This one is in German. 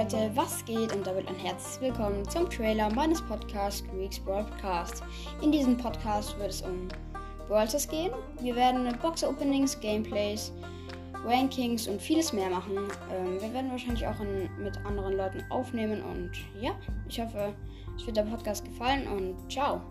Leute, was geht und damit ein herzliches Willkommen zum Trailer meines Podcasts Greeks Broadcast. In diesem Podcast wird es um Brawlers gehen. Wir werden Box-Openings, Gameplays, Rankings und vieles mehr machen. Ähm, wir werden wahrscheinlich auch in, mit anderen Leuten aufnehmen und ja, ich hoffe, es wird der Podcast gefallen und ciao.